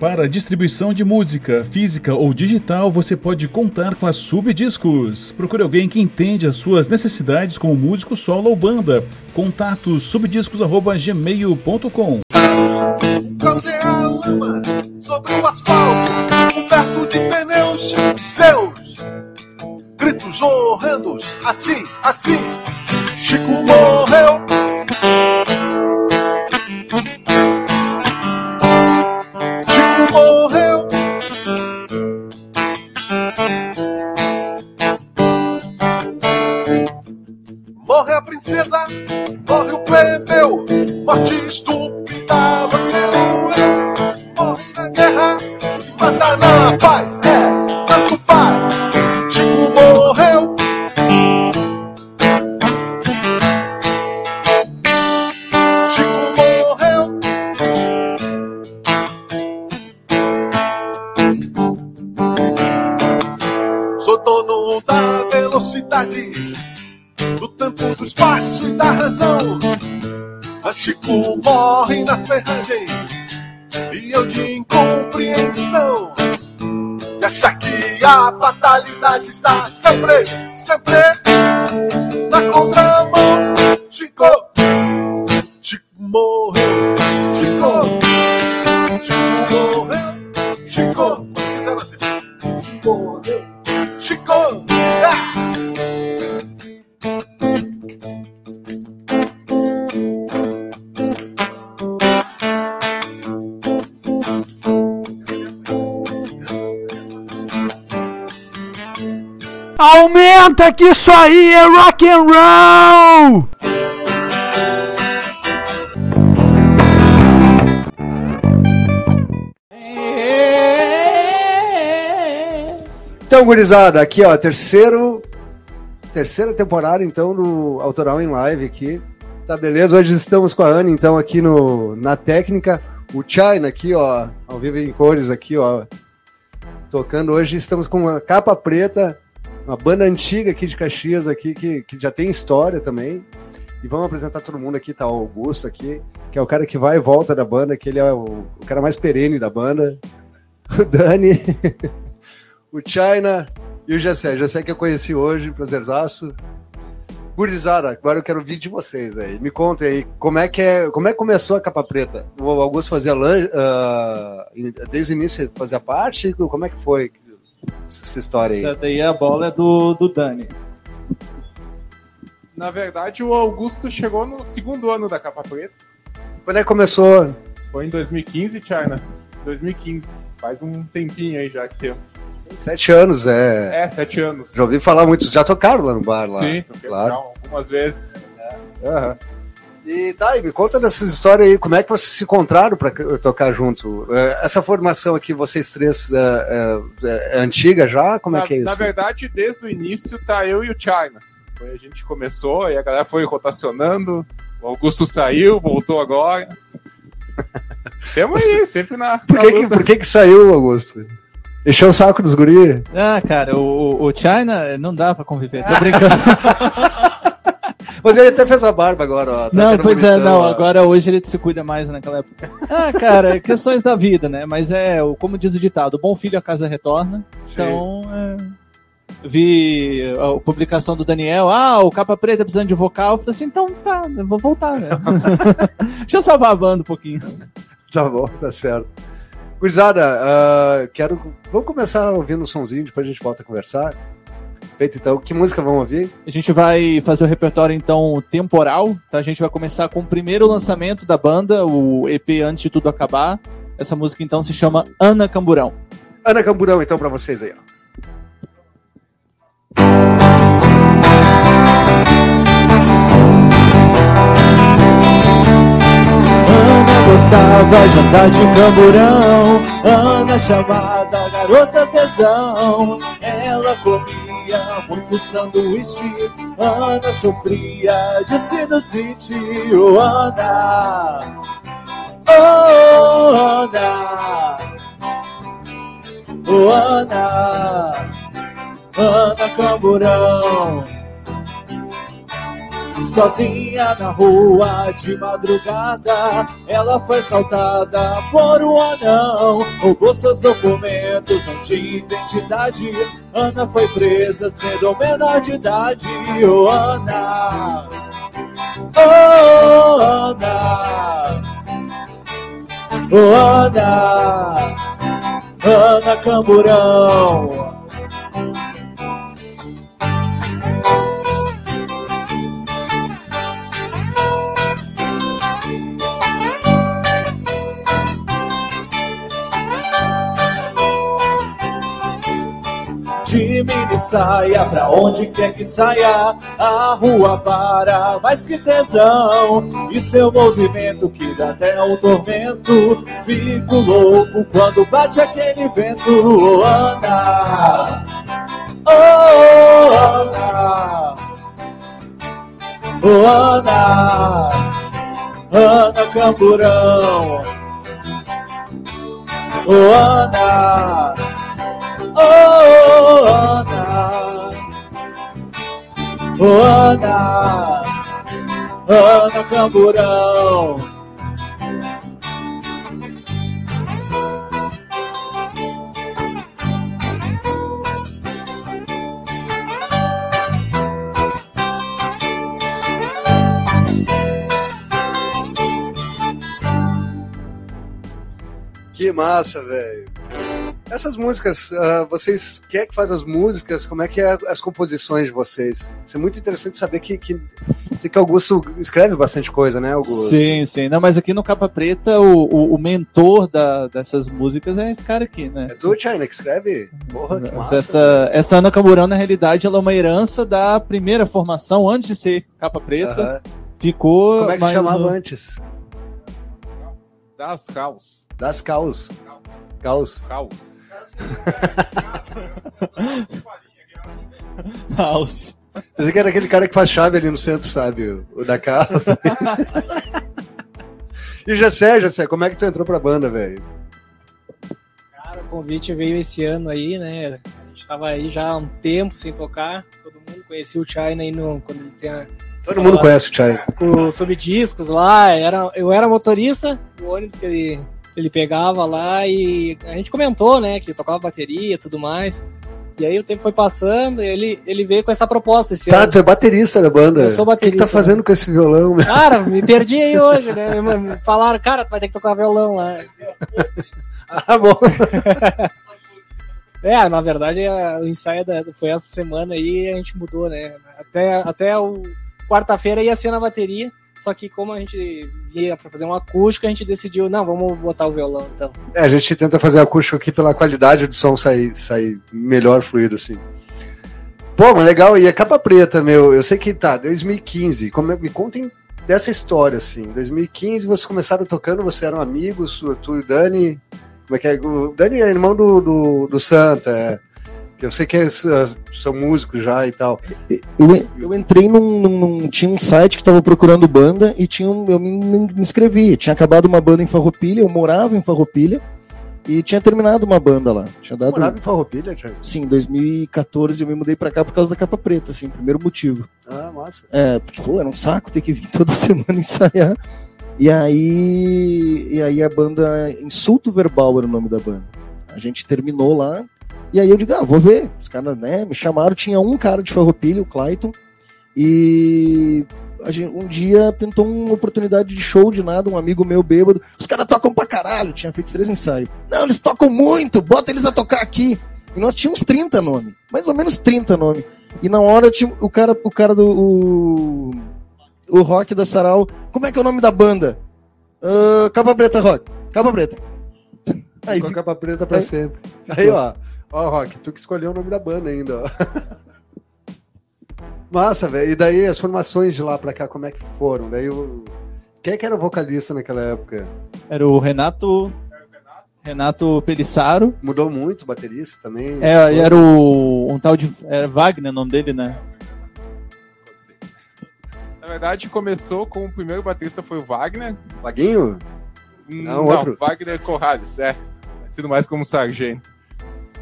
Para distribuição de música, física ou digital, você pode contar com a Subdiscos. Procure alguém que entende as suas necessidades como músico solo ou banda. Contato subdiscos@gmail.com. Causei a lama sobre o asfalto, coberto de pneus e seus gritos horrendos. Assim, assim, Chico morreu. Está Aumenta que isso aí é rock and roll! Então, gurizada, aqui ó, terceiro, terceira temporada então do Autoral em Live aqui. Tá beleza? Hoje estamos com a Ana então aqui no na técnica, o China aqui ó, ao vivo em cores aqui ó, tocando hoje. Estamos com uma capa preta, uma banda antiga aqui de Caxias aqui que, que já tem história também. E vamos apresentar todo mundo aqui, tá o Augusto aqui, que é o cara que vai e volta da banda, que ele é o, o cara mais perene da banda. O Dani, o China e o Jessé. Jessé que eu conheci hoje, prazerzaço. Gurizada, agora eu quero ouvir de vocês aí. Me contem aí, como é que, é, como é que começou a Capa Preta? O Augusto fazia ah, desde o início fazia parte? Como é que foi essa história aí? Essa daí a bola é do, do Dani. Na verdade, o Augusto chegou no segundo ano da Capa Preta. Quando é que começou? Foi em 2015, China. 2015. Faz um tempinho aí já que tem. Sete anos, é. É, sete anos. Já ouvi falar muito, já tocaram lá no bar lá. Sim, toquei claro. algumas vezes. Aham. E tá, e me conta dessas histórias aí, como é que vocês se encontraram para tocar junto? Eh, Essa formação aqui, vocês três, é, é- é antiga já? Como na, é que é isso? na verdade, desde o início tá eu e o China. Foi a gente começou, aí a galera foi rotacionando. O Augusto saiu, voltou agora. Temos aí, sempre na. Por na que, que, luta. por que que saiu, Augusto? Encheu o saco dos guri? Ah, cara, o, o China não dá pra conviver. Tô brincando. Mas ele até fez a barba agora, ó. tá não, pois é, não. ó. Agora hoje ele se cuida mais naquela época. Ah, cara, é questões da vida, né? Mas é, como diz o ditado, bom filho a casa retorna. Sim. Então, é, vi a publicação do Daniel, ah, o Capa Preta precisando de vocal. Eu falei assim, então tá, vou voltar, né? Deixa eu salvar a banda um pouquinho. Tá bom, tá certo. Gurizada, ah, quero. Vamos começar ouvindo um sonzinho, depois a gente volta a conversar. Feito então, que música vamos ouvir? A gente vai fazer o repertório então temporal, tá? A gente vai começar com o primeiro lançamento da banda, o EP Antes de Tudo Acabar. Essa música então se chama Ana Camburão. Ana Camburão, então, pra vocês aí, ó. Ana gostava de andar de camburão, Ana chamada garota tesão. Ela comia muito sanduíche, Ana sofria de sinusite. Oh, Ana, oh, Ana, oh, Ana, Ana Camburão. Sozinha na rua de madrugada, ela foi assaltada por um anão. Roubou seus documentos, não tinha identidade. Ana foi presa sendo menor de idade. Oh, Ana, oh, Ana, oh, Ana, Ana Camburão. Saia, pra onde quer que saia, a rua para, mas que tesão, e seu movimento que dá até um tormento, fico louco quando bate aquele vento, Ana, oh, Ana, oh, Ana, Ana Camburão, oh, Ana, Oh, Ana, Ana, Ana Camburão. Que massa, velho. Essas músicas, ah, vocês, quem é que faz as músicas? Como é que é as composições de vocês? Isso é muito interessante saber que, que sei que Augusto escreve bastante coisa, né, Augusto? Sim, sim. Não, mas aqui no Capa Preta, o, o, o mentor da, dessas músicas é esse cara aqui, né? É tu, China, que escreve? Porra, que massa. essa, essa Ana Camburão, na realidade, ela é uma herança da primeira formação, antes de ser Capa Preta. Ficou. Como é que se chamava o- antes? Das caos. Das Caos. Caos. Caos. House. Pensei que era aquele cara que faz chave ali no centro, sabe? O, da casa. e Jessé, Jessé, como é que tu entrou pra banda, velho? Cara, o convite veio esse ano aí, né? A gente tava aí já há um tempo sem tocar. Todo mundo conhecia o China aí no, quando ele tinha Todo mundo conhece o Chai. com os subdiscos lá. Era, eu era motorista do ônibus que ele, ele pegava lá e a gente comentou, né? Que tocava bateria e tudo mais. E aí o tempo foi passando e ele, ele veio com essa proposta esse Tá, ano. tu é baterista da banda. Eu sou O que, que baterista, tá fazendo com esse violão? Cara, me perdi aí hoje, né? Me Falaram, cara, tu vai ter que tocar violão lá. Ah, bom. É, na verdade, a- o ensaio da- foi essa semana aí e a gente mudou, né? Até, até o quarta-feira ia ser na bateria, só que como a gente ia pra fazer um acústico, a gente decidiu, não, vamos botar o violão então. É, a gente tenta fazer acústico aqui pela qualidade do som sair, sair melhor fluido, assim. Pô, mas legal. E a capa preta, meu, eu sei que tá, 2015. Como me contem dessa história, assim. 2015, vocês começaram tocando, vocês eram amigos, tu e o Dani. Como é que é? O Dani é irmão do, do, do Santa, é. Eu sei que é- são músicos já e tal. Eu, eu entrei num, num- num- Tinha um site que tava procurando banda e tinha um, eu me, me inscrevi. Tinha acabado uma banda em Farroupilha, eu morava em Farroupilha e tinha terminado uma banda lá. Tinha dado. Morava em Farroupilha, Thiago? Sim, em 2014 eu me mudei pra cá por causa da capa preta, assim, primeiro motivo. Ah, massa. É, porque, pô, era um saco ter que vir toda semana ensaiar. E aí, e aí a banda Insulto Verbal era o nome da banda. A gente terminou lá. E aí eu digo, ah, vou ver. Os caras, né, me chamaram, tinha um cara de Farroupilha, o Clayton. E gente- um dia pintou uma oportunidade de show de nada, um amigo meu bêbado. Os caras tocam pra caralho, tinha feito três ensaios. Não, eles tocam muito, bota eles a tocar aqui. E nós tínhamos 30 nomes, mais ou menos 30 nomes. E na hora tinha o cara, o cara do. O, o rock da Sarau. Como é que é o nome da banda? Ah, Capa Preta Rock. Capa Preta. Aí Com a capa preta pra Aí- sempre. Aí, ó. Ó, Rock, tu que escolheu o nome da banda ainda, ó. Massa, velho. E daí as formações de lá pra cá, como é que foram? Daí o... Quem é que era o vocalista naquela época? Era o Renato. Renato Pelissaro. Mudou muito o baterista também? É, era o. Um tal de. Era Wagner o nome dele, né? Na verdade, começou com o primeiro baterista foi o Wagner. Vaguinho? Hum, Não, outro. Wagner Corrales, é. Sido mais como sargento.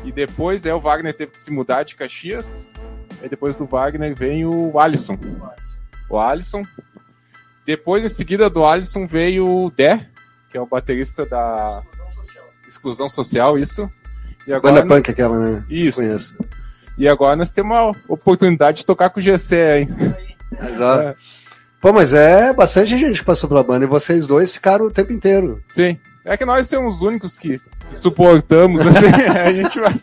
E depois é o Wagner teve que se mudar de Caxias. E depois do Wagner vem o Alisson. o Alisson. Depois, em seguida do Alisson, veio o Dé, que é o baterista da Exclusão Social, isso. E Banda punk aquela, né? Isso. Conheço. E agora nós temos a oportunidade de tocar com o GC, hein? Exato. Pô, mas é bastante gente que passou pela banda e vocês dois ficaram o tempo inteiro. Sim. É que nós somos os únicos que suportamos, assim, a gente vai...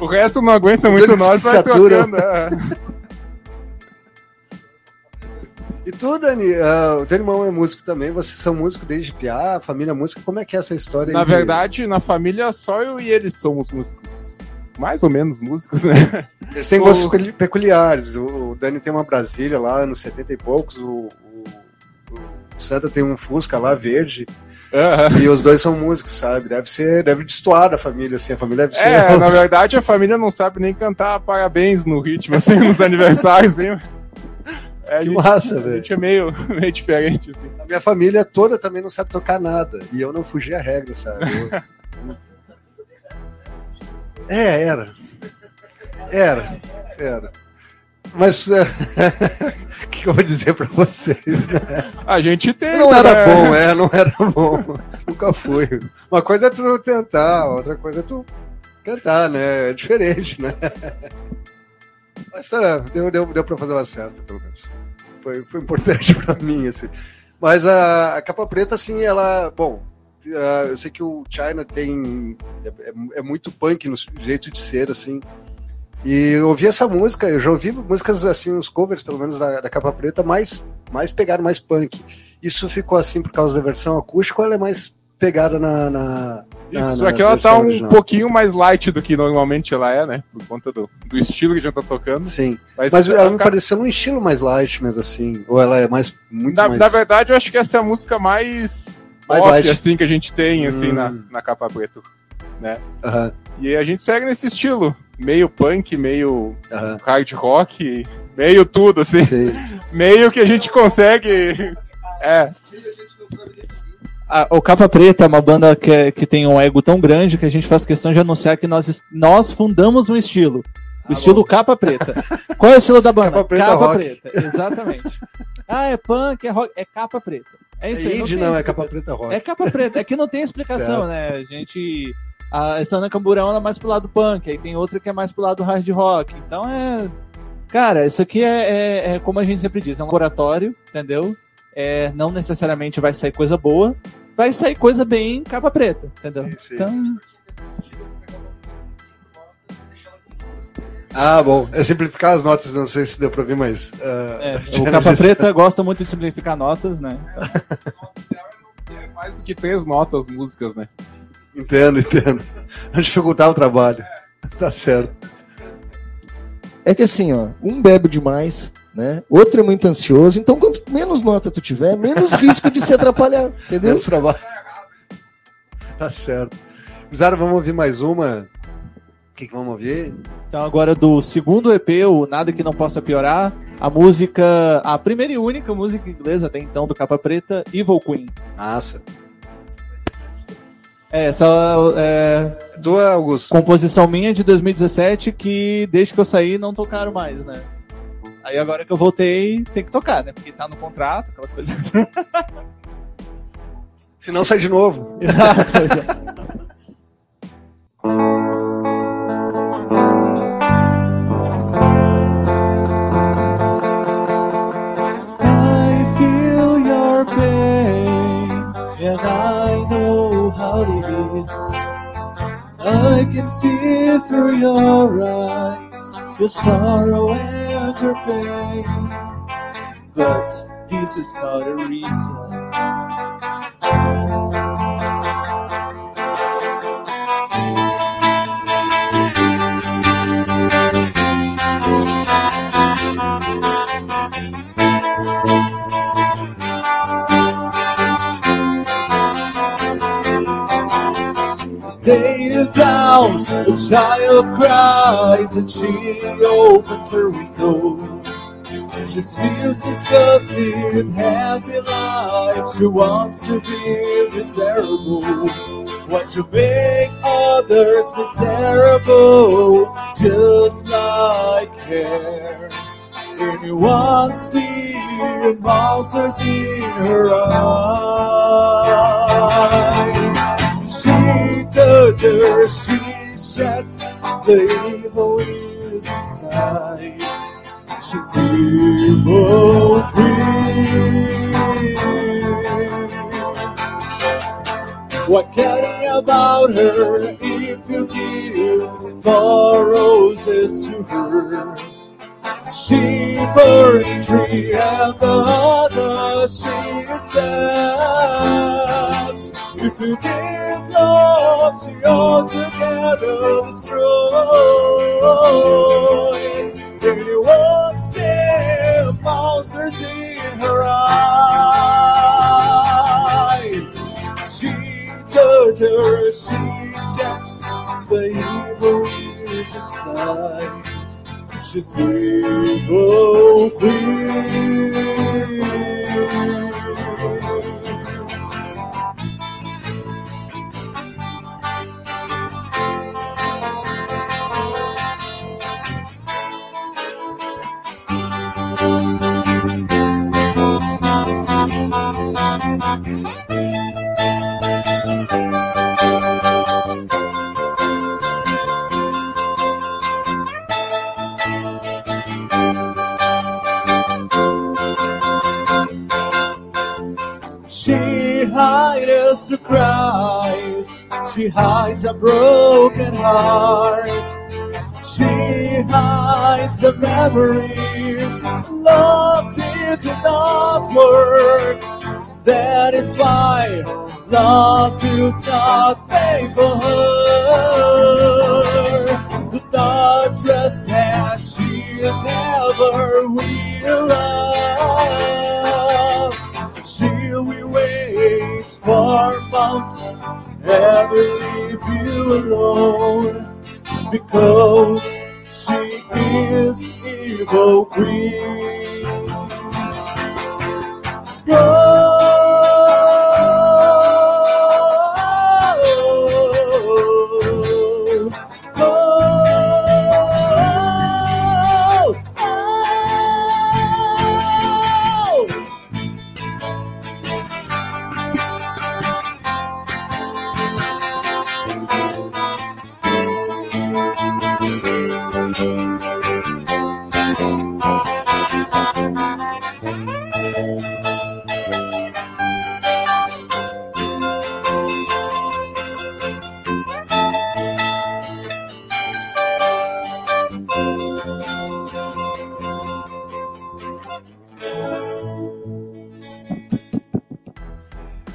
O resto não aguenta muito únicos nós, vai trocando. é. E tu, Dani, ah, o teu irmão é músico também, vocês são músicos desde piá, família música, como é que é essa história aí? Na de- verdade, na família, só eu e ele somos músicos. Mais ou menos músicos, né? Eles têm o- gostos peculi- peculiares. O, Dani tem uma Brasília lá, anos 70 e poucos, o, o, o Santa tem um Fusca lá, verde, Aham. e os dois são músicos, sabe? Deve ser, deve destoar da família, assim, a família deve ser... É, na verdade, a família não sabe nem cantar parabéns no ritmo, assim, nos aniversários, mas- É, a Que gente, massa, a velho. gente é meio, meio diferente, assim. A minha família toda também não sabe tocar nada. E eu não fugi a regra, sabe? Eu- É, era. Era. Era. Mas é, o que, que eu vou dizer pra vocês? né? A gente tem. Não era né? bom, é, não era bom. Nunca fui. Uma coisa é tu tentar, outra coisa é tu cantar, né? É diferente, né? Mas tá, deu, deu, deu pra fazer umas festas, pelo menos. Foi, foi importante pra mim, assim. Mas a, a capa preta, assim, ela. Bom, eu sei que o China tem. É, é- é muito punk no jeito de ser, assim. E eu ouvi essa música, eu já ouvi músicas assim, os covers, pelo menos, da, da capa preta, mais, mais pegada, mais punk. Isso ficou assim por causa da versão acústica ou ela é mais pegada na. na Isso, na- na aqui ela tá um original? pouquinho mais light do que normalmente ela é, né? Por conta do, do estilo que a gente tá tocando. Sim. Mas, Mas ela me pareceu um estilo mais light, mas assim. Ou ela é mais. Muito na, mais. na verdade, eu acho que essa é a música mais, Mais pop, light. assim, que a gente tem, assim, Hum. na, na capa preta. Né? Aham, E a gente segue nesse estilo. Meio punk, meio aham. hard rock, meio tudo, assim. Sim. Meio que a gente consegue. É, A- o Capa Preta é uma banda que, é- que tem um ego tão grande que a gente faz questão de anunciar que nós, nós fundamos um estilo. O estilo Capa Preta. Qual é o estilo da banda? Capa Preta rock. Preta, exatamente. ah, é punk, é rock, é Capa Preta. É É isso aí. indie, tem não, é capa preta rock. É Capa Preta, é que não tem explicação, né? A gente. A, essa Ana Camburão ela é mais pro lado punk, aí tem outra que é mais pro lado hard rock. Então é. Cara, isso aqui é, é- é como a gente sempre diz, é um laboratório, entendeu? É, não necessariamente vai sair coisa boa, vai sair coisa bem capa preta, entendeu? Sim, sim. Então, Ah, bom. É simplificar as notas, não sei se deu pra ouvir, mas. ah, é, o capa disse. preta gosta muito de simplificar notas, né? é mais do que três notas músicas, né? Entendo, entendo. A dificultar o trabalho. Tá certo. É que assim, ó, um bebe demais, né? Outro é muito ansioso. Então, quanto menos nota tu tiver, menos risco de se atrapalhar, entendeu? Menos trabalho. Tá certo. Zara, vamos ouvir mais uma. O que, que vamos ouvir? Então agora do segundo EP, o Nada Que Não Possa Piorar, a música, a primeira e única música inglesa até então do Capa Preta, Evil Queen. Massa. É, essa é, Do Augusto. composição minha de 2017 que desde que eu saí não tocaram mais, né? Aí agora que eu voltei, tem que tocar, né? Porque tá no contrato, aquela coisa. Se não, sai de novo. Exato. I can see through your eyes, your sorrow and your pain. But this is not a reason. Day a child cries and she opens her window. She feels disgusted, happy life. She wants to be miserable. Want to make others miserable, just like her. Anyone see monsters in her eyes? Touches, she sheds the evil inside. She's evil queen. What caring about her if you give the roses to her? She burning tree and the other she stabs. If you give love, she altogether destroys. Anyone see monsters in her eyes? She tortures, she sheds the evil is inside. She's evil queen. The cries, she hides a broken heart. She hides a memory, love did not work. That is why love does not pay for her. The darkness has she never will and will leave you alone because she is evil queen.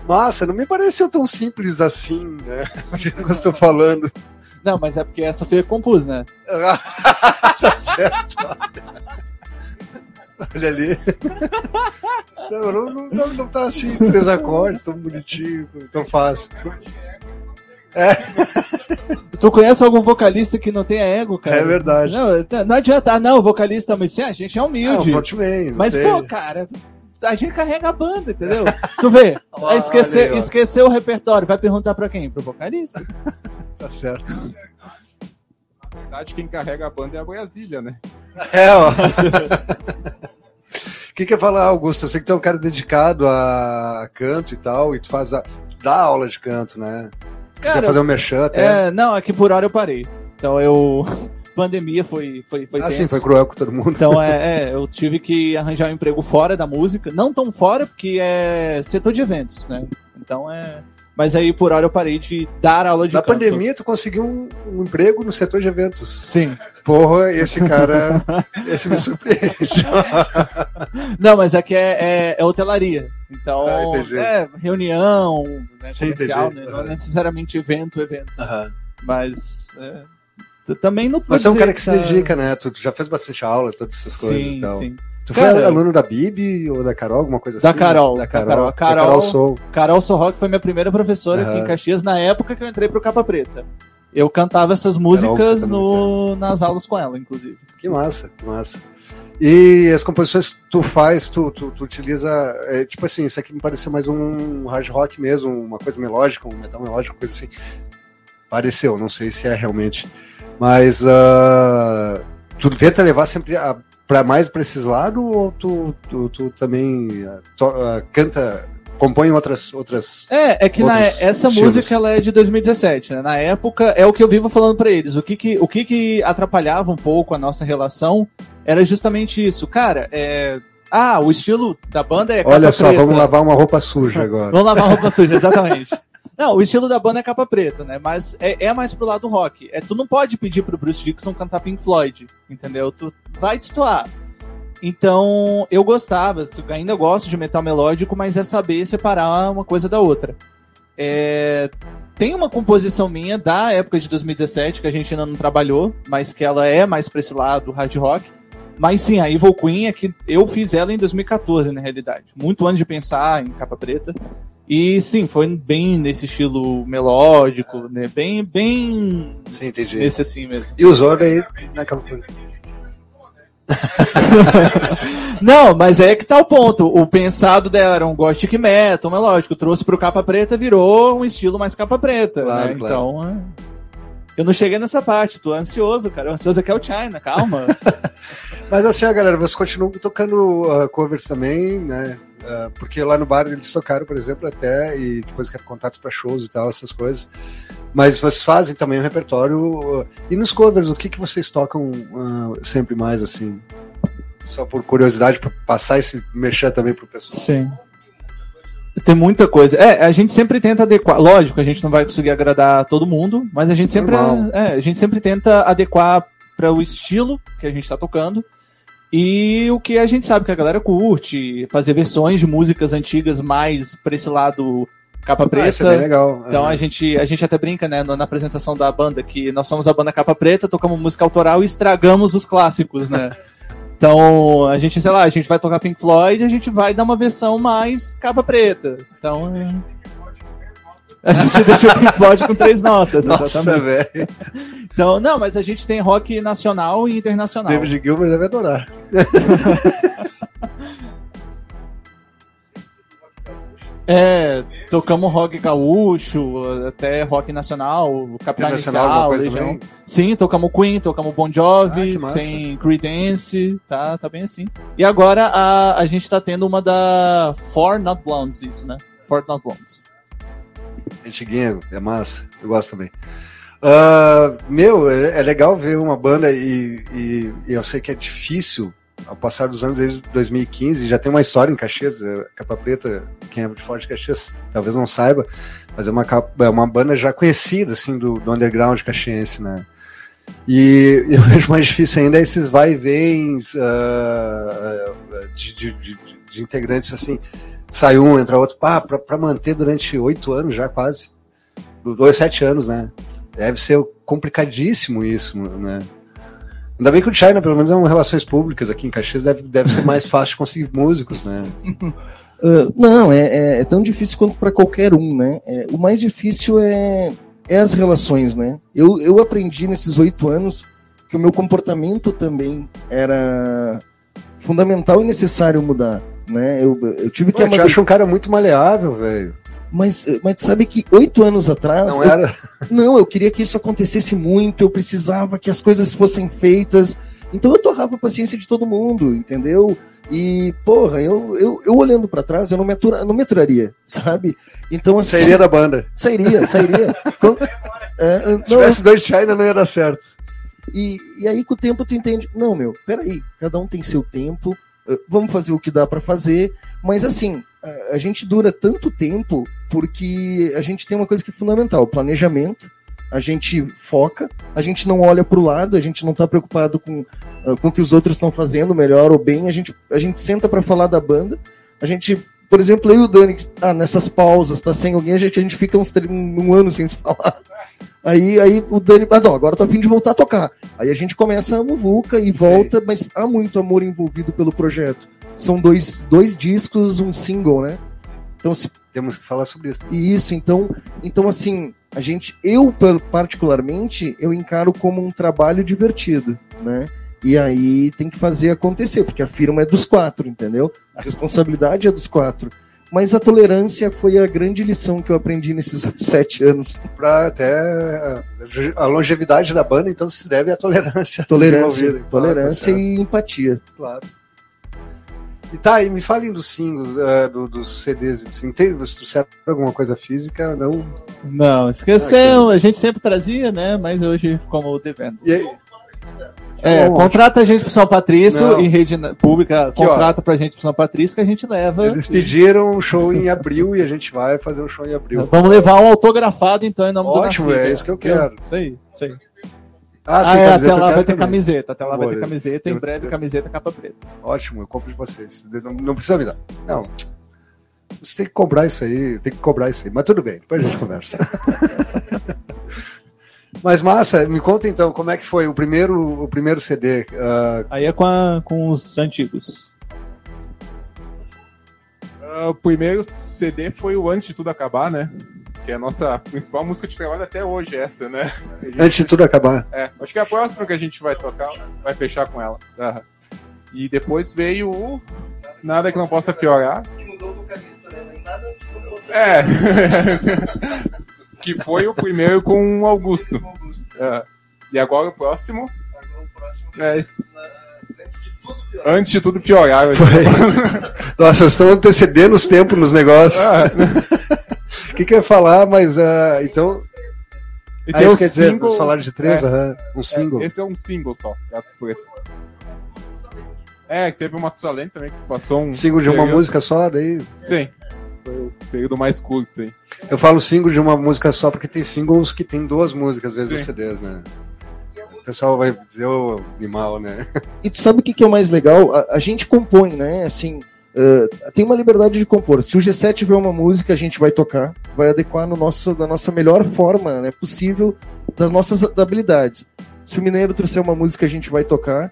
Massa, não me pareceu tão simples assim, né? O que eu estou falando. Não, mas é porque essa foi que compus, né? tá certo. Olha ali. Não, não, não, não, não tá assim, três acordes, tão bonitinho, tão fácil. Tu conhece algum vocalista que não tenha ego, cara? É verdade. Não, não adianta. Ah, não, o vocalista mas sim, a gente é humilde. Não, Frontman, não mas, sei. pô, cara, a gente carrega a banda, entendeu? tu vê, Olha esquecer, aí, esquecer o repertório, vai perguntar pra quem? Pro vocalista? Tá certo. Na verdade, quem carrega a banda é a Brasília, né? É, ó. O que, que eu ia falar, Augusto? Eu sei que tu é um cara dedicado a canto e tal, e tu faz a... dá aula de canto, né? Quiser Cara, fazer um merchan até. É, não, aqui por hora eu parei. Então eu. Pandemia foi, foi, foi ah, sim, foi cruel com todo mundo. Então é, é, eu tive que arranjar um emprego fora da música, não tão fora, porque é setor de eventos, né? Então é. Mas aí por hora eu parei de dar aula de Na canto. pandemia, tu conseguiu um, um emprego no setor de eventos. Sim. Porra, esse cara. esse me surpreende. Não, mas aqui é, é, é hotelaria. Então, Ah, é reunião, né, Sim, comercial, né, não Aham. necessariamente evento, evento. Aham. Mas é, também não Mas você é um cara que se tá- dedica, né? Tu, tu já fez bastante aula, todas essas coisas Sim, e tal. sim. Tu Cara, foi aluno da Bibi ou da Carol, alguma coisa Da assim? Carol, Da da Carol. Carol. Da Carol- Carol Soul. Carol Sorrock foi minha primeira professora aqui Aham. em Caxias, na época que eu entrei pro Capa Preta. Eu cantava essas músicas canta no, nas aulas com ela, inclusive. Que massa, que massa. E as composições que tu faz, tu, tu, tu utiliza. é, tipo assim, isso aqui me pareceu mais um hard rock mesmo, uma coisa melódica, um metal melódico, coisa assim. Pareceu, não sei se é realmente. Mas ah, tu tenta levar sempre a, pra mais pra esses lados ou tu, tu, tu também ah, to- ah, canta, compõe outras. outras... É, é que na, Outros essa estilos. música ela é de 2017, né? Na época, é o que eu vivo falando pra eles. O que que, o que que atrapalhava um pouco a nossa relação era justamente isso. Cara, é... Ah, o estilo da banda é Olha só, preta. vamos lavar uma roupa suja agora. Vamos lavar roupa suja, exatamente. Não, o estilo da banda é capa preta, né? Mas é, é mais pro lado rock. É, tu não pode pedir pro Bruce Dixon cantar Pink Floyd, entendeu? Tu vai destoar. Então, eu gostava, ainda gosto de metal melódico, mas é saber separar uma coisa da outra. É, tem uma composição minha da época de 2017 que a gente ainda não trabalhou, mas que ela é mais pra esse lado hard rock. Mas sim, a Evil Queen é que eu fiz ela em 2014, na realidade. Muito antes de pensar em capa preta. E sim, foi bem nesse estilo melódico, né? Bem, bem Sim, entendi. nesse assim mesmo. E o Zorro aí naquela coisa. Não, mas é que tá o ponto. O pensado dela era um gothic metal, melódico. Trouxe pro capa preta, virou um estilo mais capa preta. Claro, né? claro. Então, é. eu não cheguei nessa parte. Tô ansioso, cara. O ansioso aqui é o China, calma. Mas assim, ó, galera, vocês continuam tocando uh, covers também, né? Uh, porque lá no bar eles tocaram, por exemplo, até, e depois quero contato para shows e tal, essas coisas. Mas vocês fazem também um repertório. uh, e nos covers, o que, que vocês tocam uh, sempre mais, assim? Só por curiosidade, para passar esse mexer também pro pessoal. Sim. Tem muita coisa. É, a gente sempre tenta adequar. Lógico, a gente não vai conseguir agradar todo mundo, mas a gente sempre, Normal. é, a gente sempre tenta adequar para o estilo que a gente está tocando e o que a gente sabe que a galera curte, fazer versões de músicas antigas mais para esse lado capa Ah, isso é bem preta. legal. Então Uhum. a gente, a gente até brinca, né, na na apresentação da banda, que nós somos a banda capa preta, tocamos música autoral e estragamos os clássicos, né? Então, a gente, sei lá, a gente vai tocar Pink Floyd, a gente vai dar uma versão mais capa preta. Então, é... a gente deixou o Pink Floyd com três notas, Nossa, exatamente. velho. Então, não, mas a gente tem rock nacional e internacional. David Gilbert deve adorar. É, tocamos rock gaúcho, até rock nacional, Capital Internacional, Inicial, Legião. Sim, tocamos Queen, tocamos Bon Ah, Jovi, massa. tem Creedence, tá, tá bem assim. E agora a, a gente tá tendo uma da Four Not Blondes, isso, né? Four Not Blondes. Antiguinha, é massa. Eu gosto também. Ah, meu, é, é legal ver uma banda e, e- e eu sei que é difícil ao passar dos anos, desde 2015, já tem uma história em Caxias, é, Capa Preta, quem é de fora de Caxias talvez não saiba, mas é uma, é uma banda já conhecida, assim, do, do underground caxiense, né? E eu vejo mais difícil ainda esses vai e vens ah, de, de- de- de integrantes, assim, sai um, entra outro, pá, pra, pra manter durante oito anos já quase, dois, sete anos, né? Deve ser complicadíssimo isso, né? Ainda bem que o China, pelo menos, é um relações públicas aqui em Caxias, deve, deve ser mais fácil de conseguir músicos, né? Ah, não, é, é- é tão difícil quanto para qualquer um, né? É, o mais difícil é, é as relações, né? Eu, eu aprendi nesses oito anos que o meu comportamento também era fundamental e necessário mudar, né? Eu, eu tive que amade- acho um cara muito maleável, velho. mas, mas sabe que oito anos atrás Não eu- era. não, eu queria que isso acontecesse muito, eu precisava que as coisas fossem feitas. Então eu torrava a paciência de todo mundo, entendeu? E, porra, eu, eu, eu olhando pra trás, eu não me, atura, não me aturaria, sabe? Então, assim. Sairia da banda. Sairia, sairia. Quando- é, Se não, tivesse dois China, não ia dar certo. e, e aí com o tempo tu entende, não, meu, peraí, cada um tem seu tempo, eh, vamos fazer o que dá pra fazer, mas assim, a, a gente dura tanto tempo porque a gente tem uma coisa que é fundamental, o planejamento, a gente foca, a gente não olha pro lado, a gente não tá preocupado com, ah, com o que os outros estão fazendo, melhor ou bem, a gente, a gente senta pra falar da banda, a gente, por exemplo, eu e o Dani, que tá nessas pausas, tá sem alguém, a gente, a gente fica uns um ano sem se falar. Aí, aí o Dani, ah não, agora tá a fim de voltar a tocar. Aí a gente começa a muvuca e volta, mas há muito amor envolvido pelo projeto. São dois, dois discos, um single, né? Então, se Temos que falar sobre isso. e Isso, então, então assim, a gente, eu par- particularmente, eu encaro como um trabalho divertido, né? E aí tem que fazer acontecer, porque a firma é dos quatro, entendeu? A responsabilidade é dos quatro. Mas a tolerância foi a grande lição que eu aprendi nesses sete anos. Pra até a longevidade da banda, então se deve à tolerância. Tolerância, tolerância Ah, tá e empatia. claro. E tá, e me falem dos singles, eh, do- dos CDs. Assim, tem, vocês trouxeram alguma coisa física? Não. Não, esqueceu. A gente sempre trazia, né? Mas hoje ficou devendo. E aí? É, contrata a gente pro São Patrício Não. em rede pública, Aqui, ó. contrata pra gente pro São Patrício que a gente leva. Eles pediram um show em abril e a gente vai fazer um show em abril. Vamos levar um autografado então em nome Ótimo, do Nacido. é isso que eu quero. Isso aí, isso aí. Ah, Ah, sim, é, camiseta até lá vai ter também. camiseta, até lá vai ter Boa, camiseta, em eu- breve eu- camiseta capa preta. Ótimo, eu compro de vocês. Não, não precisa me dar. Não. Você tem que cobrar isso aí, tem que cobrar isso aí. Mas tudo bem, depois a gente conversa. Mas massa, me conta então, como é que foi o primeiro, o primeiro CD? ah, Aí é com, a- com os antigos. Ah, o primeiro CD foi o Antes de Tudo Acabar, né? Que é a nossa principal música de trabalho até hoje, essa, né? A gente- antes de tudo acabar. É, acho que é a próxima que a gente vai tocar, vai fechar com ela. Aham. E depois veio o Nada que não possa piorar. É. que foi o primeiro com o Augusto. É. E agora o próximo. É isso. Antes de tudo piorar. Nossa, vocês estão antecedendo os tempos nos negócios. Ah, O que, que eu ia falar, mas ah, então. e Ah, isso o quer dizer, single- os salários de três, é, aham, um single. É, esse é um single só, Gatos Pretos. É, teve o Matusalém também, que passou um. Single de uma período- música só, daí. Sim. Foi o período mais curto aí. Eu falo single de uma música só porque tem singles que tem duas músicas, às vezes, nos Sim. CDs, né? O pessoal vai dizer o animal, né? E tu sabe o que, que é o mais legal? A, a gente compõe, né? Assim, eh, tem uma liberdade de compor. Se o G7 tiver uma música, a gente vai tocar, vai adequar no nosso, da nossa melhor forma né, possível, das nossas habilidades. Se o Mineiro trouxer uma música, a gente vai tocar.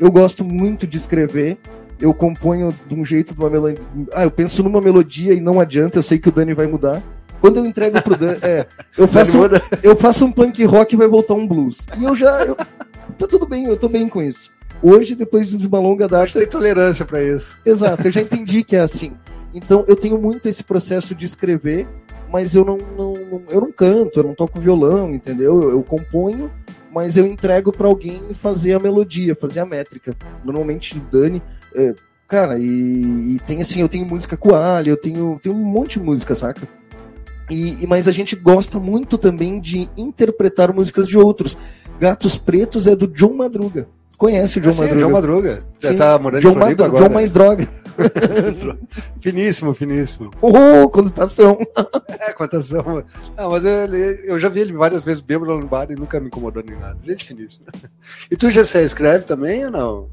Eu gosto muito de escrever. Eu componho de um jeito, de uma melodia. Ah, eu penso numa melodia e não adianta, eu sei que o Dani vai mudar. Quando eu entrego pro Dani, é, eu faço, muda. eu faço um punk rock e vai voltar um blues. E eu já. eu- tá tudo bem, eu tô bem com isso. Hoje, depois de uma longa data, Tem tolerância pra isso. Exato, eu já entendi que é assim. Então eu tenho muito esse processo de escrever, mas eu não, não- não- eu não canto, eu não toco violão, entendeu? Eu, eu componho, mas eu entrego pra alguém fazer a melodia, fazer a métrica. Normalmente o Dani, é, cara, e, e tem assim, eu tenho música com eu tenho, tenho um monte de música, saca? E, e- mas a gente gosta muito também de interpretar músicas de outros. Gatos Pretos é do John Madruga. Conhece o John Sim, Madruga? João Madruga. Você Sim. tá morando John, em Madruga, agora? John mais droga. Finíssimo, finíssimo. Oh, conotação. É, quantação. Não, mas ele- eu já vi ele várias vezes bêbado no bar e nunca me incomodou nem nada. Gente finíssima. E tu, GC, escreve também ou não?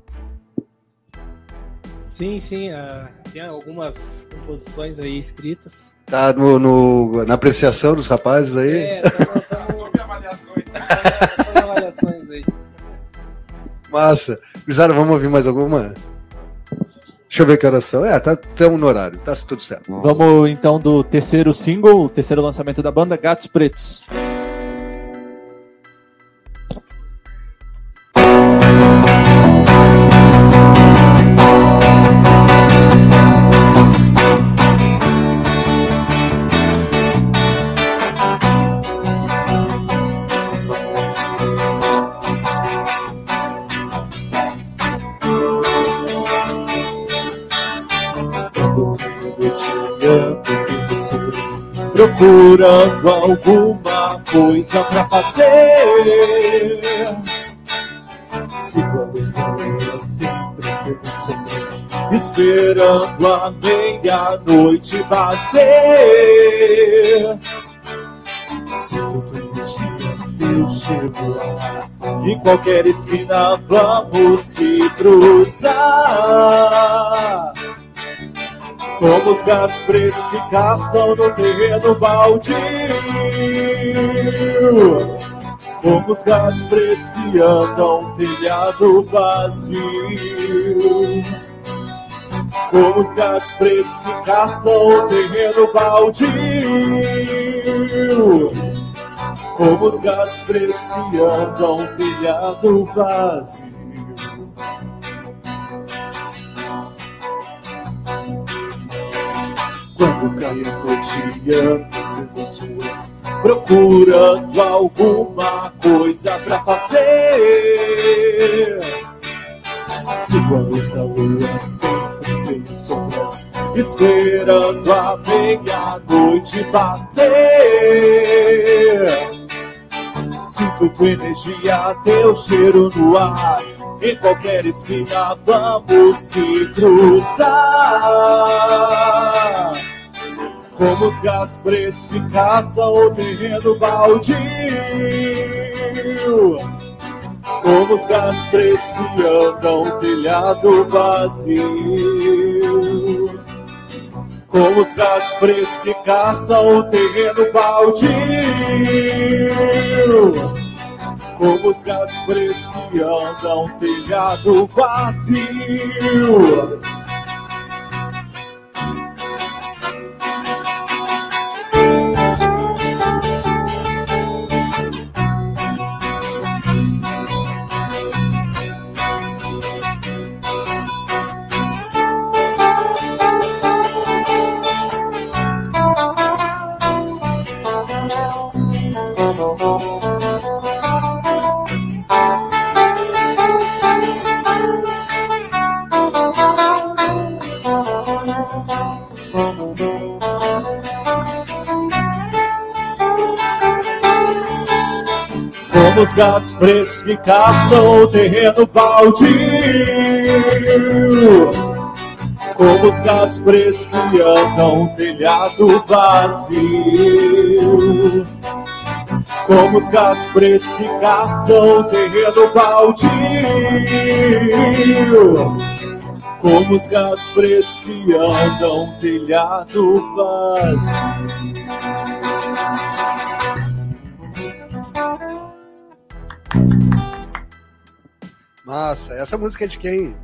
Sim, sim. ah, tem algumas composições aí escritas. Tá no, no- na apreciação dos rapazes aí? É, Sobre avaliações. avaliações aí. Massa. Gurizada, vamos ouvir mais alguma? Deixa eu ver que horas são. É, tá tamo no horário, tá tudo certo. Vamos então do terceiro single, o terceiro lançamento da banda, Gatos Pretos. Procurando alguma coisa pra fazer. Luz da lua sempre sombras, esperando a meia-noite bater. Se tudo energia, eu chego lá. Em qualquer esquina vamos se cruzar. Como os gatos pretos que caçam no terreno baldio. Como os gatos pretos que andam telhado vazio. Como os gatos pretos que caçam o terreno baldio. Como os gatos pretos que andam telhado vazio. Noite ando pelas ruas procurando alguma coisa pra fazer. Sigo a luz da lua sempre em sombras, esperando a meia-noite bater. Sinto tua energia, teu cheiro no ar. Em qualquer esquina vamos se cruzar. Como os gatos pretos que caçam o terreno baldio. Como os gatos pretos que andam telhado vazio. Como os gatos pretos que caçam o terreno baldio. Como os gatos pretos que andam telhado vazio. Como os gatos pretos que caçam o terreno baldio. Como os gatos pretos que andam telhado vazio. Como os gatos pretos que caçam o terreno baldio. Como os gatos pretos que andam telhado vazio. Massa, essa música é de quem?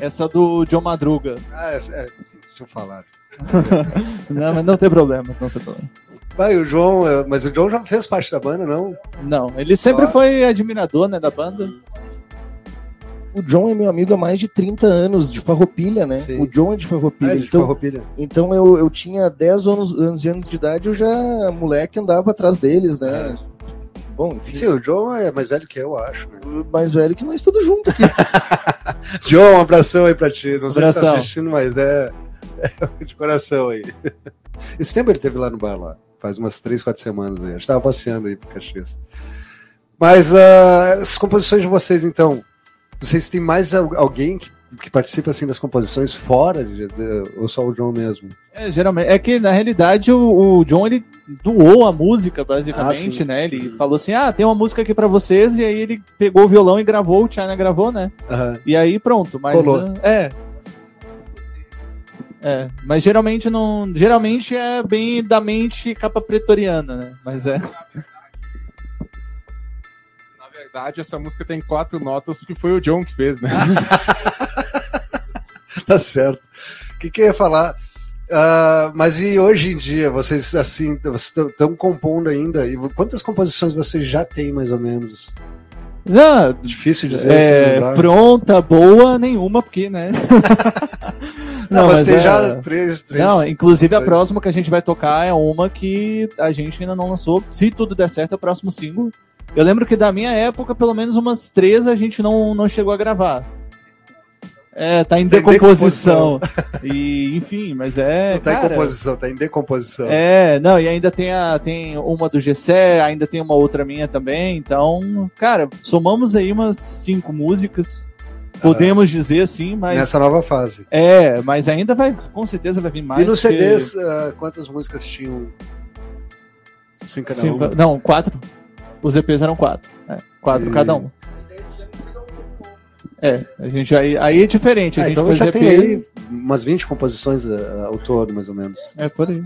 Essa do John Madruga. Ah, é, é, se eu falar. não, mas não tem problema, não tem problema. Vai, o João, é, mas o João já fez parte da banda, não? Não, ele sempre Só- foi admirador, né, da banda. O John é meu amigo há mais de 30 anos, de Farroupilha, né? Sim. O John é de Farroupilha. É, de então, Farroupilha. então eu, eu tinha 10 anos, 11 anos de idade, eu já, moleque, andava atrás deles, né? Bom, enfim, Sim, o João é mais velho que eu, acho. Né? mais velho que nós todos juntos. João, um abração aí pra ti. Não sei se tá Abração. assistindo, mas é, é de coração aí. Esse tempo ele teve lá no bar lá. Faz umas três, quatro semanas aí. A gente tava passeando aí pro Caxias. Mas ah, as composições de vocês, então, vocês têm mais al- alguém que, que participa assim das composições fora de, de- ou só o João mesmo? É, geralmente. É que, na realidade, o, o John, ele doou a música, Ah, basicamente, sim. né? Ele falou assim, ah, tem uma música aqui pra vocês, e aí ele pegou o violão e gravou, o China gravou, né? Aham. E aí pronto, mas... Ah, É. É, mas geralmente não... Geralmente é bem da mente capa pretoriana, né? Mas é... Na verdade, essa música tem quatro notas porque foi o John que fez, né? Tá certo. O que, que eu ia falar? Ah, mas e hoje em dia, vocês assim estão compondo ainda? E quantas composições vocês já têm, mais ou menos? Não, Difícil dizer é, assim, pronta, boa, nenhuma, porque, né? Não, mas, tem é- já três, três. Não, inclusive a três. próxima que a gente vai tocar é uma que a gente ainda não lançou. Se tudo der certo, é o próximo single. Eu lembro que da minha época, pelo menos umas três a gente não, não chegou a gravar. É, tá em Tá em decomposição. e, enfim, mas é. Não tá cara, em composição, tá em decomposição. É, não, e ainda tem, a, tem uma do Gessé, ainda tem uma outra minha também. Então, cara, somamos aí umas cinco músicas. Podemos dizer assim, mas. Nessa nova fase. É, mas ainda vai, com certeza vai vir mais. e nos porque- CDs, ah, quantas músicas tinham? Cinco cada Cinco- uma. Não, quatro. Os EPs eram quatro. É, quatro E- cada um. É, a gente aí, aí é diferente. A Ah, gente então já tem aí umas 20 composições ah, ao todo, mais ou menos. É por aí.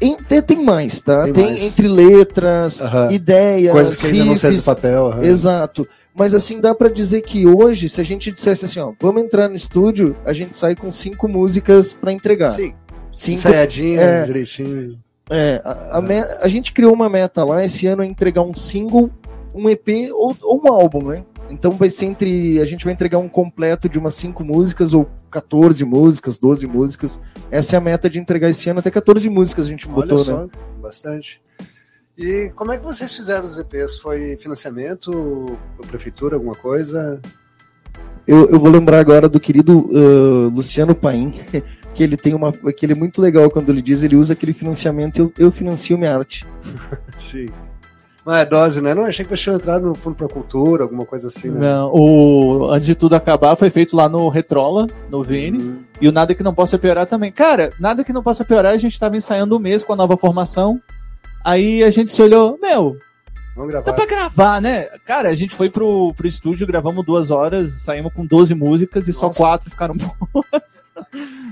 Em- tem, tem mais, tá? Tem Tem, mais. entre letras, Aham. ideias, Coisas que ainda não saíram do riffs. papel. aham. Exato. Mas assim, dá pra dizer que hoje, se a gente dissesse assim, ó, vamos entrar no estúdio, a gente sai com cinco músicas pra entregar. Sim, Cinco, ensaiadinha, é. direitinho. é, a, a me- a gente criou uma meta lá esse ano é entregar um single, um EP ou, ou um álbum, né? Então vai ser entre. A gente vai entregar um completo de umas cinco músicas, ou 14 músicas, 12 músicas. Essa é a meta de entregar esse ano, até 14 músicas a gente Olha botou, só, né? bastante. E como é que vocês fizeram os EPs? Foi financiamento, prefeitura, alguma coisa? Eu, eu vou lembrar agora do querido ah, Luciano Paim, que ele tem uma. que ele é muito legal quando ele diz, ele usa aquele financiamento, eu, eu financio minha arte. Sim. Mas é dose, né? Não, achei que vocês tinham entrado no Fundo pra Cultura, alguma coisa assim, né? Não, o, antes de tudo acabar, foi feito lá no Retrola, no Vini. Uhum. E o Nada Que Não Possa Piorar também. Cara, Nada Que Não Possa Piorar, a gente tava ensaiando um mês com a nova formação. Aí a gente se olhou, meu, Vamos gravar. dá pra gravar, né? Cara, a gente foi pro, pro estúdio, gravamos duas horas, saímos com 12 músicas e só Nossa. quatro ficaram boas.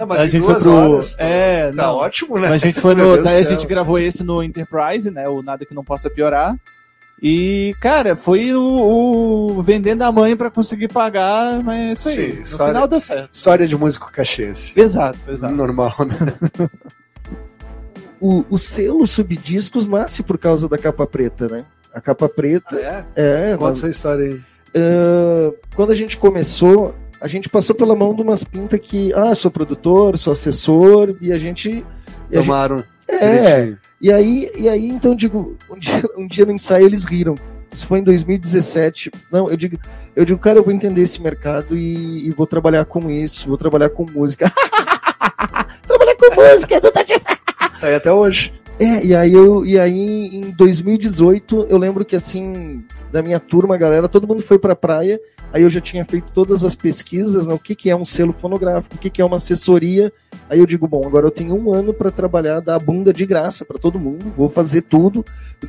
Ah, mas a gente foi duas pro. horas, é, Tá não. ótimo, né? A gente foi no. Daí a gente gravou esse no Enterprise, né? O Nada Que Não Possa Piorar. E, cara, foi o, o vendendo a mãe pra conseguir pagar, mas é isso aí. Sim, no história- final deu certo. História de músico cachês. Exato, exato. Normal, né? O, o selo Subdiscos nasce por causa da capa preta, né? A capa preta. é? É, Conta nós- essa história aí. Ah, quando a gente começou, a gente passou pela mão de umas pintas que, ah, sou produtor, sou assessor, e a gente. e a gente- Tomaram. é, e aí, e aí, então, eu digo, um dia, um dia no ensaio eles riram. Isso foi em 2017. Não, eu digo, eu digo, cara, eu vou entender esse mercado e, e vou trabalhar com isso, vou trabalhar com música. trabalhar com música, tu tá de- Tá aí até hoje. É, e aí eu e aí em 2018 eu lembro que assim da minha turma, galera, todo mundo foi pra praia. Aí eu já tinha feito todas as pesquisas, né, o que, que é um selo fonográfico, o que, que é uma assessoria. Aí eu digo, bom, agora eu tenho um ano para trabalhar, dar a bunda de graça para todo mundo, vou fazer tudo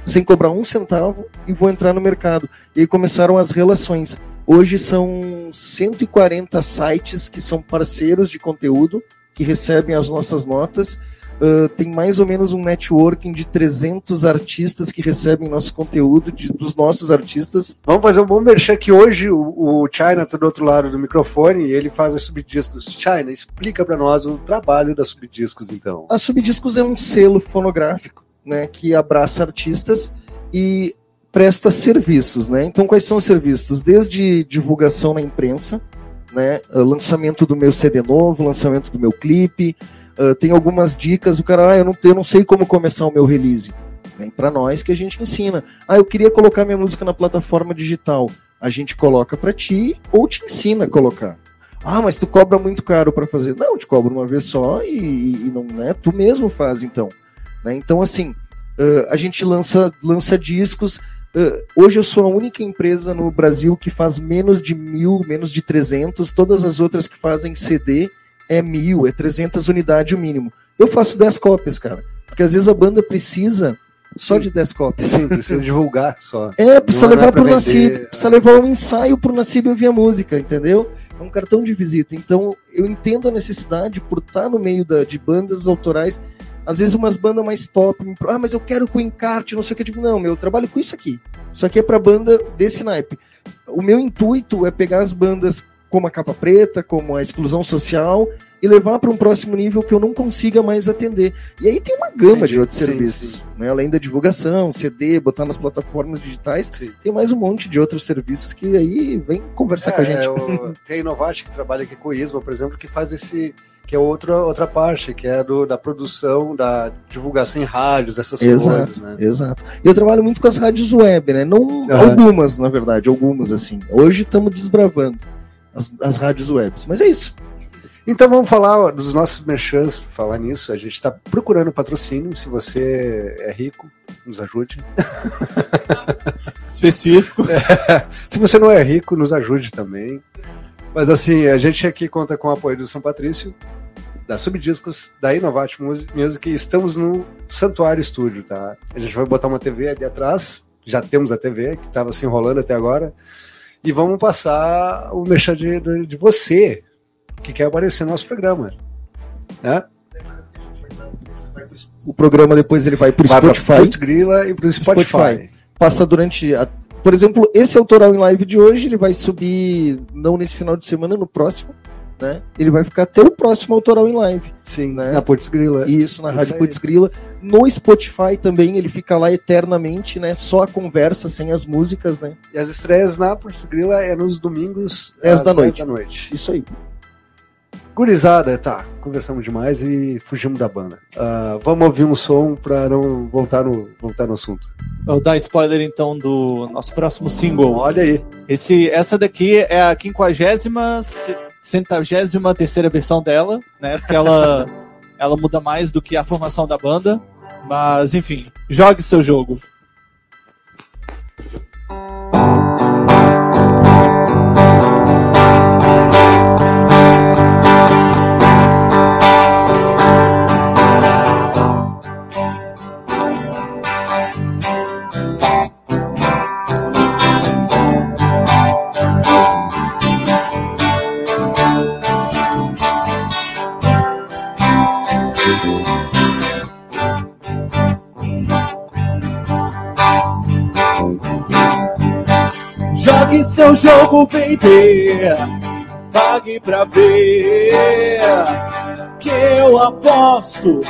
sem cobrar um centavo e vou entrar no mercado. E aí começaram as relações. Hoje são 140 sites que são parceiros de conteúdo, que recebem as nossas notas. Uh, tem mais ou menos um networking de 300 artistas que recebem nosso conteúdo, de- dos nossos artistas. Vamos fazer um bom merchan que hoje o, o China tá do outro lado do microfone e ele faz as subdiscos. China, explica pra nós o trabalho da subdiscos, então. A Subdiscos é um selo fonográfico, né, que abraça artistas e presta serviços, né? Então quais são os serviços? Desde divulgação na imprensa, né, uh, lançamento do meu CD novo, lançamento do meu clipe, uh, tem algumas dicas, o cara, ah, eu não, eu não sei como começar o meu release. Vem para nós que a gente ensina. Ah, eu queria colocar minha música na plataforma digital. A gente coloca para ti ou te ensina a colocar. Ah, mas tu cobra muito caro para fazer. Não, te cobro uma vez só e, e não, né? Tu mesmo faz então. Né? Então assim, uh, a gente lança lança discos. Uh, hoje eu sou a única empresa no Brasil que faz menos de mil, menos de 300. Todas as outras que fazem CD é mil, é 300 unidades o mínimo. Eu faço 10 cópias, cara. Porque às vezes a banda precisa só de 10 cópias. Sim, precisa divulgar só. É, precisa Não é levar pra pro é. precisa levar um ensaio pro Nassib ouvir a música, entendeu? É um cartão de visita. Então, eu entendo a necessidade por estar no meio da, de bandas autorais. Às vezes umas bandas mais top, me ah, mas eu quero com encarte, não sei o que. Eu digo, não, meu, eu trabalho com isso aqui. Isso aqui é pra banda desse naipe. O meu intuito é pegar as bandas como a Capa Preta, como a Exclusão Social, e levar para um próximo nível que eu não consiga mais atender. E aí tem uma gama Entendi. de outros Sim, serviços. sim. Né? Além da divulgação, CD, botar nas plataformas digitais, tem mais um monte de outros serviços que aí vem conversar com a gente. É, o- tem a Inovate que trabalha aqui com o ISMA, por exemplo, que faz esse. que é outra, outra parte, que é do, da produção, da divulgação em rádios, essas coisas, Exato, né? exato. E eu trabalho muito com as rádios web, né? Não Aham. algumas, na verdade, algumas assim. Hoje estamos desbravando as, as rádios webs, mas é isso. Então vamos falar dos nossos merchants, falar nisso. A gente está procurando patrocínio. Se você é rico, nos ajude. Específico. Se você não é rico, nos ajude também. Mas assim, a gente aqui conta com o apoio do São Patrício, da Subdiscos, da Inovate Mus- Music e estamos no Santuário Estúdio, tá? A gente vai botar uma TV ali atrás, já temos a TV, que estava se enrolando até agora, e vamos passar o merchan de, de, de você, que quer aparecer no nosso programa. Né? O programa depois ele vai Vai pra Spotify. Putz Grila e pro Spotify. Passa durante. a- Por exemplo, esse autoral em live de hoje, ele vai subir não nesse final de semana, no próximo. Né? Ele vai ficar até o próximo autoral em live. Sim, né? na Putz Grila. Isso, na Isso Rádio aí. Putz Grila. No Spotify também, ele fica lá eternamente, né? Só a conversa, sem as músicas, né? E as estreias na Putz Grila é nos domingos 10 às da 10 noite. da noite. Isso aí. Gurizada, tá, conversamos demais e fugimos da banda. Ah, vamos ouvir um som pra não voltar no, voltar no assunto. Vou dar spoiler então do nosso próximo single. Olha aí. Esse, essa daqui é a quinquagésima, centagésima terceira versão dela, né? Porque ela, ela muda mais do que a formação da banda. Mas, enfim, jogue seu jogo. Jogo, baby. Pague pra ver que eu aposto.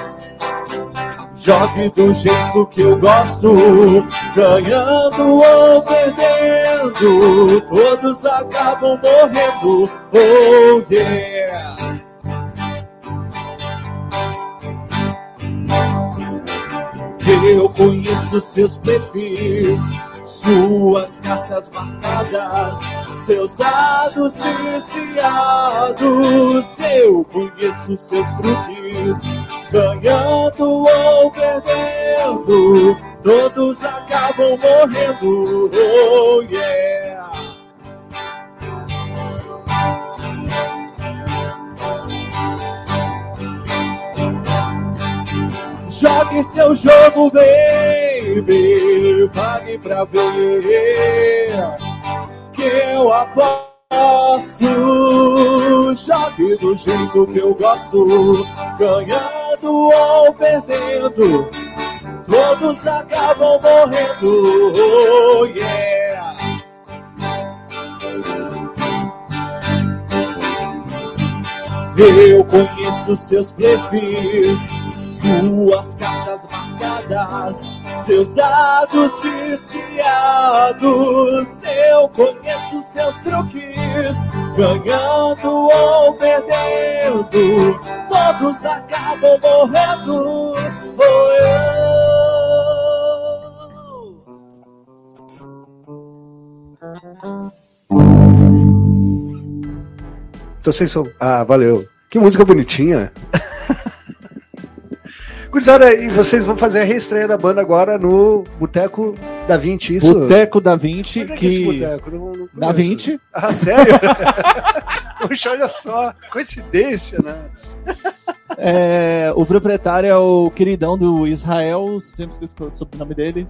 Jogue do jeito que eu gosto, ganhando ou perdendo, todos acabam morrendo. Oh yeah! Eu conheço seus perfis, suas cartas marcadas, seus dados viciados. Eu conheço seus truques, ganhando ou perdendo, todos acabam morrendo. Oh yeah! Jogue seu jogo, baby. Pague pra ver que eu aposto. Jogue do jeito que eu gosto, ganhando ou perdendo. Todos acabam morrendo. Oh, yeah. Eu conheço seus perfis, suas cartas marcadas, seus dados viciados. Eu conheço seus truques, ganhando ou perdendo. Todos acabam morrendo. Oh, Então vocês são. Ah, valeu. Que música bonitinha. Gurizada, e vocês vão fazer a reestreia da banda agora no Boteco da 20, isso? Boteco da 20, Onde é que. esse boteco? Não- não Da conheço. 20? Ah, sério? Puxa, olha só, coincidência, né? É, o proprietário é o queridão do Israel, sempre esqueci o sobrenome dele.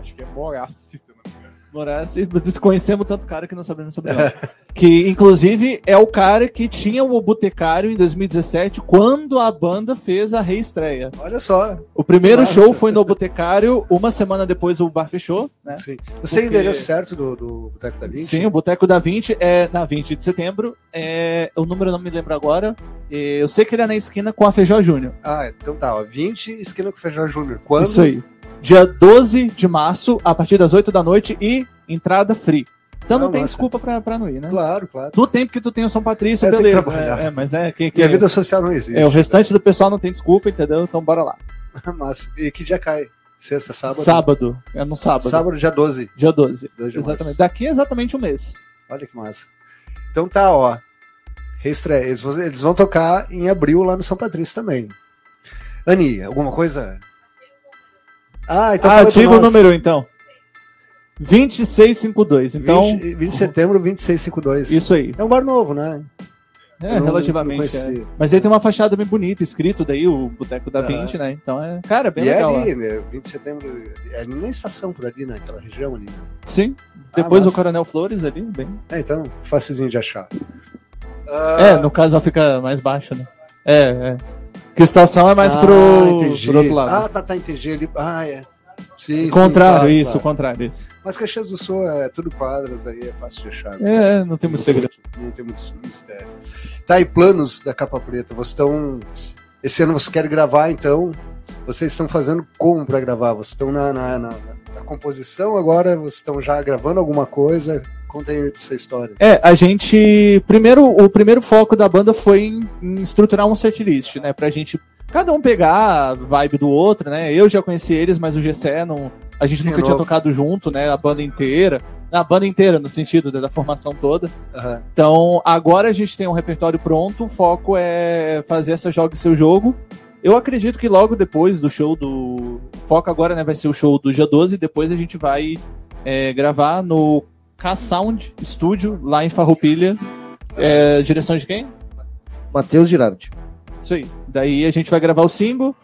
Acho que é Morassi, se não me engano. Morassi, conhecemos tanto cara que não sabemos sobre ele. que inclusive é o cara que tinha o Botecário em 2017, quando a banda fez a reestreia. Olha só. O primeiro Nossa. show foi no Botecário, uma semana depois o bar fechou, né? Sim. Você Porque- endereço certo do, do Boteco da 20? Sim, o Boteco da 20 é na 20 de setembro. É, o número eu não me lembro agora. Eu sei que ele é na esquina com a Feijó Júnior. Ah, então tá, ó. 20, esquina com o Feijão Júnior. Quando? Isso aí. Dia 12 de março, a partir das 8 da noite e entrada free. Então não Ah, tem nossa. desculpa pra, pra não ir, né? Claro, claro. Do tempo que tu tem o São Patrício, É, beleza. trabalhar. É, é, mas é que, que E a vida social não existe. é, o restante do pessoal não tem desculpa, entendeu? Então bora lá. Mas, e que dia cai? Sexta, sábado? Sábado. É no sábado. Sábado, dia 12. Dia 12. 12 de Exatamente. março. Daqui é exatamente um mês. Olha que massa. Então tá, ó. Reestreia. Eles vão, eles vão tocar em abril lá no São Patrício também. Ani, alguma coisa? Ah, então ah, diga o número então. 2652. Então, 20, 20 de setembro, 2652. isso aí. É um bar novo, né? É, não- relativamente. não é. Mas ele tem uma fachada bem bonita, escrito daí, o Boteco da Ah. 20, né? Então é. Cara, bem e é legal. ali, ó. né? 20 de setembro. É ali na estação por ali, naquela região ali. né? Sim. Depois Ah, o. Coronel Flores ali, bem. É, então, facilzinho de achar. É, no caso ela fica mais baixa, né? É, é. Que estação é mais Ah, pro, entendi. pro outro lado. Ah, tá, tá, entendi ali. Ah, é. Sim, sim, contrário, claro, isso, o claro. contrário, isso. Mas Caxias do Sul é tudo quadras, aí é fácil de achar. É, é, não tem muito segredo. Não tem muito mistério. Tá, e planos da capa preta? Vocês estão. Esse ano vocês querem gravar, então? Vocês estão fazendo como para gravar? Vocês estão na, na, na- na composição agora? Vocês estão já gravando alguma coisa? Conta aí essa história. É, a gente. Primeiro, o primeiro foco da banda foi em, em estruturar um setlist, né? Pra gente. Cada um pegar a vibe do outro, né? Eu já conheci eles, mas o GCE não. A gente Sim, nunca é tinha tocado junto, né? A banda inteira. A banda inteira, no sentido da, da formação toda. Aham. Então, agora a gente tem um repertório pronto, o foco é fazer essa Jogue Seu Jogo. Eu acredito que logo depois do show do. Foco agora né, vai ser o show do dia 12, depois a gente vai é, gravar no K-Sound Studio, lá em Farroupilha. É, direção de quem? Matheus Girardi. Isso aí. Daí a gente vai gravar o single.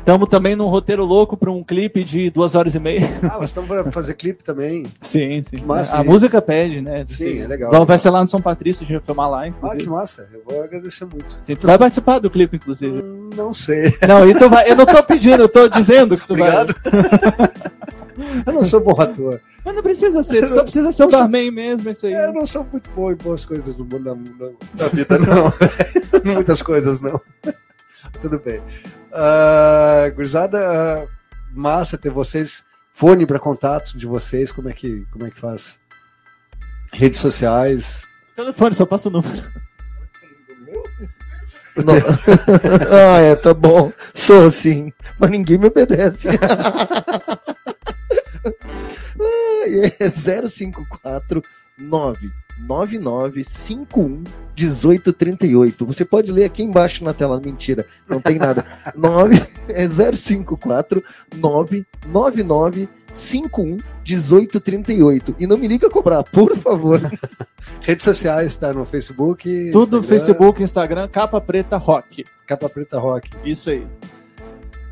Estamos também num roteiro louco para um clipe de duas horas e meia. Ah, mas estamos para fazer clipe também. Sim, sim. massa, a hein? música pede, né? Sim, é legal. Vai- Vai ser lá no São Patrício, a gente vai filmar lá, Ah, inclusive. que massa. Eu vou agradecer muito. Sim, tu vai participar do clipe, inclusive. Não sei. Não, e tu vai, eu não tô pedindo, eu tô dizendo que tu Obrigado. Eu não sou bom ator. Mas não precisa ser, só precisa ser o barman mesmo, isso aí. Eu não sou muito bom em boas coisas no mundo, na vida, não. Muitas coisas, não. Tudo bem. Ah, gurizada, ah, massa ter vocês. Fone para contato de vocês, como é que, como é que faz? Redes sociais. Telefone, só passa o número. Não. ah, é, tá bom. Sou assim. Mas ninguém me obedece. É 054 999 51 1838. Você pode ler aqui embaixo na tela. Mentira, não tem nada. 9, é 054 999 51 1838. E não me liga cobrar, por favor. Redes sociais, tá no Facebook. Tudo Instagram, Facebook, Instagram, Capa Preta Rock. Capa Preta Rock. Isso aí.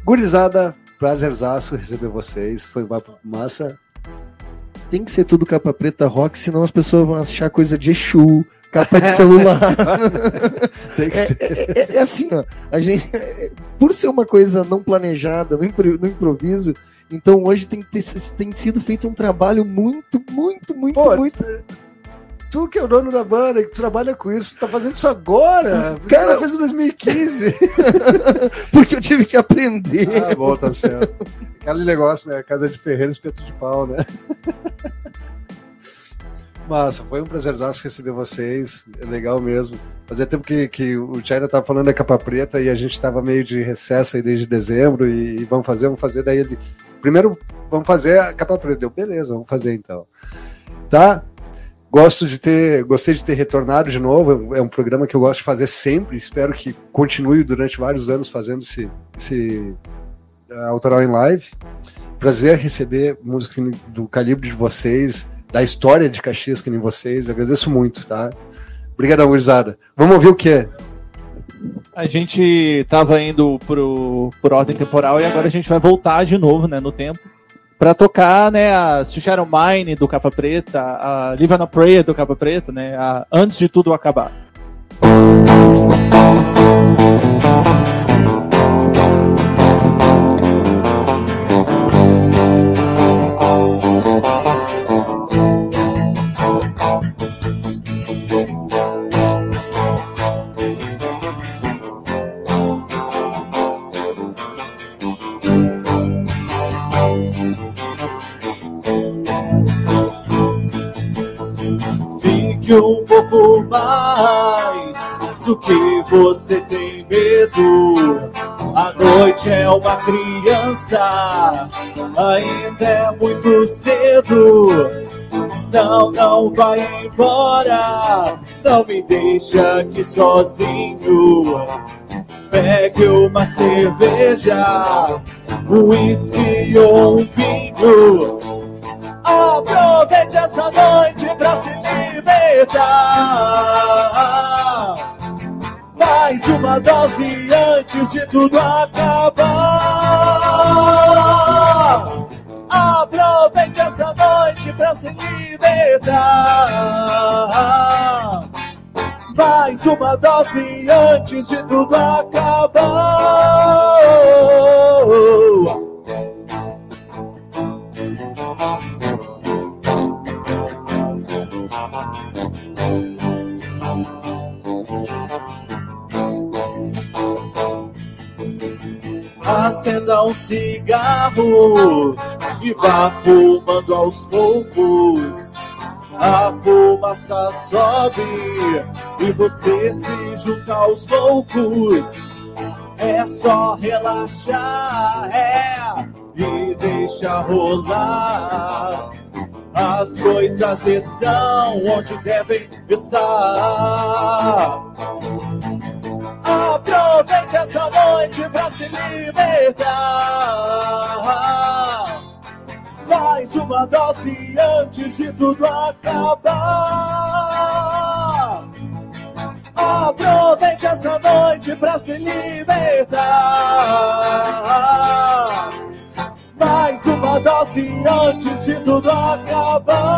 Gurizada, prazerzaço receber vocês. Foi uma massa. Tem que ser tudo capa preta rock, senão as pessoas vão achar coisa de Exu, capa de celular. Tem que É, ser. é- é- é assim, ó. A gente, é- por ser uma coisa não planejada, no, impro- no improviso, então hoje tem, ter- tem sido feito um trabalho muito, muito, muito, Pô, muito. Tu que é o dono da banda, que trabalha com isso, tá fazendo isso agora. Porque Cara- fez em 2015. Porque eu tive que aprender. ah, bom, tá certo. Aquele negócio, né? Casa de Ferreira, espeto de pau, né? Massa, foi um prazerzaço receber vocês. É legal mesmo. Fazia tempo que, que o China tava falando da capa preta e a gente tava meio de recesso aí desde dezembro e, e vamos fazer, vamos fazer. Daí ele. Primeiro, vamos fazer a capa preta. Deu, beleza, vamos fazer então. Tá? Gosto de ter, gostei de ter retornado de novo. É um programa que eu gosto de fazer sempre. Espero que continue durante vários anos fazendo esse, esse uh, autoral em live. Prazer receber música do calibre de vocês, da história de Caxias que nem vocês. Agradeço muito, tá? Obrigadão, gurizada. Vamos ouvir o quê? A gente tava indo pro, por ordem temporal e agora a gente vai voltar de novo, né, no tempo. Pra tocar, né, a Shadow Mine do Capa Preta, a Live on a Prayer do Capa Preta, né, a Antes de Tudo Acabar. Mais do que você tem medo. A noite é uma criança, ainda é muito cedo. Não, não vai embora, não me deixa aqui sozinho. Pegue uma cerveja, um uísque ou um vinho. Aproveite essa noite pra se libertar. Mais uma dose antes de tudo acabar. Aproveite essa noite pra se libertar. Mais uma dose antes de tudo acabar. Acenda um cigarro e vá fumando aos poucos. A fumaça sobe e você se junta aos loucos. É só relaxar, é, e deixa rolar. As coisas estão onde devem estar. Aproveite essa noite pra se libertar. Mais uma dose antes de tudo acabar. Aproveite essa noite pra se libertar. Mais uma dose antes de tudo acabar.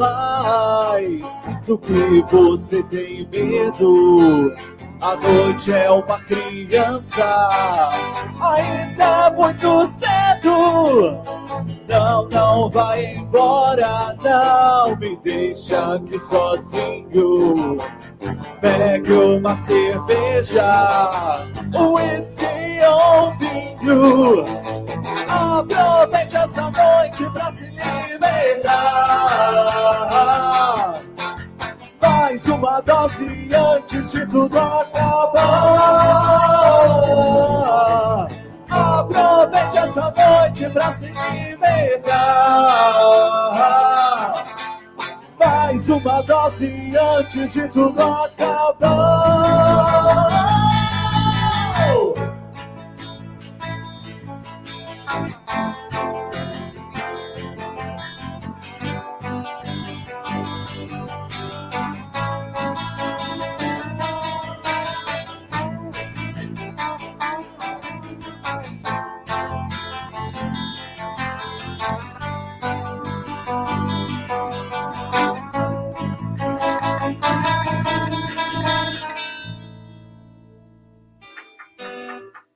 Mais do que você tem medo. A noite é uma criança, ainda muito cedo. Não, não vai embora, não me deixa aqui sozinho. Pegue uma cerveja, um whisky ou vinho. Aproveite essa noite pra se libertar. Mais uma dose antes de tudo acabar. Aproveite essa noite pra se libertar. Mais uma dose antes de tudo acabar.